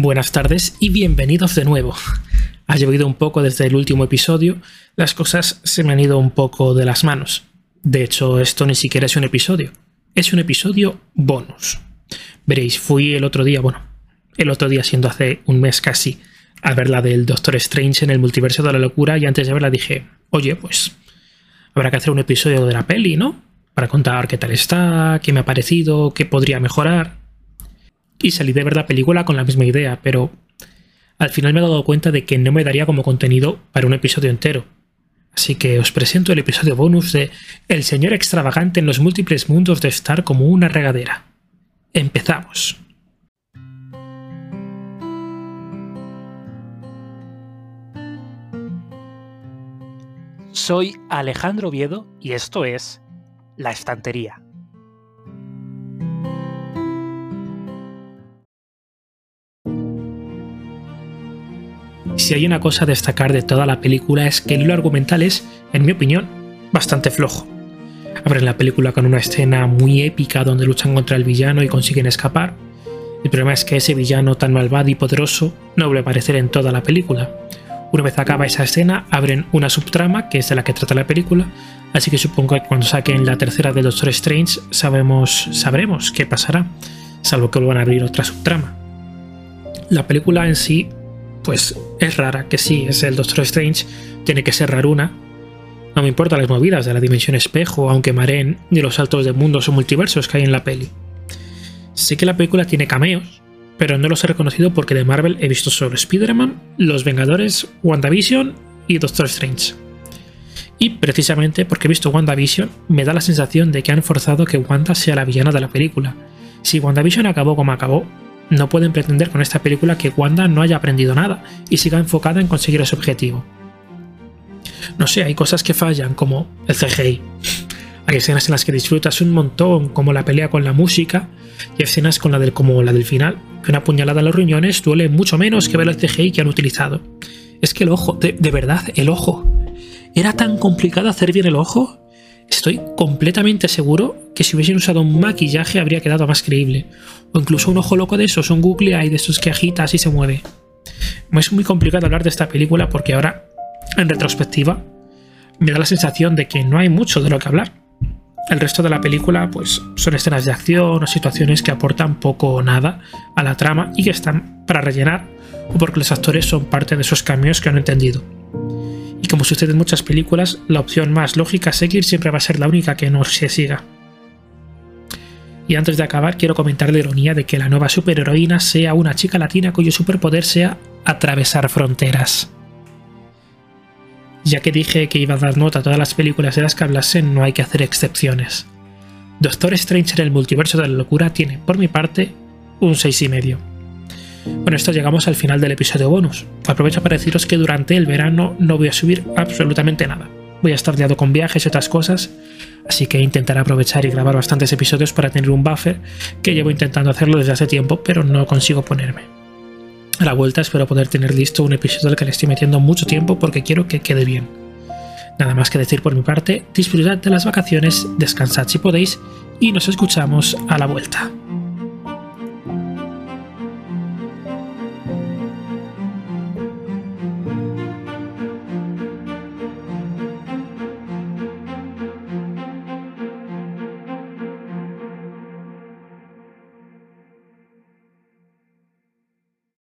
Buenas tardes y bienvenidos de nuevo. Ha llovido un poco desde el último episodio, las cosas se me han ido un poco de las manos. De hecho, esto ni siquiera es un episodio, es un episodio bonus. Veréis, fui el otro día, bueno, el otro día siendo hace un mes casi, a ver la del Doctor Strange en el multiverso de la locura y antes de verla dije, oye, pues habrá que hacer un episodio de la peli, ¿no? Para contar qué tal está, qué me ha parecido, qué podría mejorar y salí de ver la película con la misma idea, pero al final me he dado cuenta de que no me daría como contenido para un episodio entero. Así que os presento el episodio bonus de El señor extravagante en los múltiples mundos de estar como una regadera. Empezamos. Soy Alejandro Viedo y esto es La Estantería. Si hay una cosa a destacar de toda la película es que el hilo argumental es, en mi opinión, bastante flojo. Abren la película con una escena muy épica donde luchan contra el villano y consiguen escapar. El problema es que ese villano tan malvado y poderoso no vuelve a aparecer en toda la película. Una vez acaba esa escena, abren una subtrama, que es de la que trata la película, así que supongo que cuando saquen la tercera de Doctor Strange sabemos, sabremos qué pasará, salvo que vuelvan a abrir otra subtrama. La película en sí pues es rara, que sí, es el Doctor Strange, tiene que ser raruna. No me importan las movidas de la dimensión espejo, aunque mareen, ni los saltos de mundos o multiversos que hay en la peli. Sé que la película tiene cameos, pero no los he reconocido porque de Marvel he visto solo Spider-Man, Los Vengadores, WandaVision y Doctor Strange. Y precisamente porque he visto WandaVision, me da la sensación de que han forzado que Wanda sea la villana de la película. Si WandaVision acabó como acabó, no pueden pretender con esta película que Wanda no haya aprendido nada y siga enfocada en conseguir ese objetivo. No sé, hay cosas que fallan, como el CGI. Hay escenas en las que disfrutas un montón, como la pelea con la música, y escenas con la del, como la del final, que una puñalada en los riñones duele mucho menos que ver el CGI que han utilizado. Es que el ojo, de verdad, el ojo. ¿Era tan complicado hacer bien el ojo? Estoy completamente seguro que si hubiesen usado un maquillaje habría quedado más creíble. O incluso un ojo loco de esos, un google eye de esos que agita y se mueve. Es muy complicado hablar de esta película porque ahora, en retrospectiva, me da la sensación de que no hay mucho de lo que hablar. El resto de la película, pues, son escenas de acción o situaciones que aportan poco o nada a la trama y que están para rellenar, o porque los actores son parte de esos cambios que han entendido. Y como sucede en muchas películas, la opción más lógica a seguir siempre va a ser la única que no se siga. Y antes de acabar, quiero comentar la ironía de que la nueva superheroína sea una chica latina cuyo superpoder sea atravesar fronteras. Ya que dije que iba a dar nota a todas las películas de las que hablasen, no hay que hacer excepciones. Doctor Strange en el multiverso de la locura tiene, por mi parte, un 6,5. Bueno, esto llegamos al final del episodio bonus. Aprovecho para deciros que durante el verano no voy a subir absolutamente nada. Voy a estar liado con viajes y otras cosas, así que intentaré aprovechar y grabar bastantes episodios para tener un buffer, que llevo intentando hacerlo desde hace tiempo, pero no consigo ponerme. A la vuelta espero poder tener listo un episodio al que le estoy metiendo mucho tiempo porque quiero que quede bien. Nada más que decir por mi parte, disfrutad de las vacaciones, descansad si podéis y nos escuchamos a la vuelta.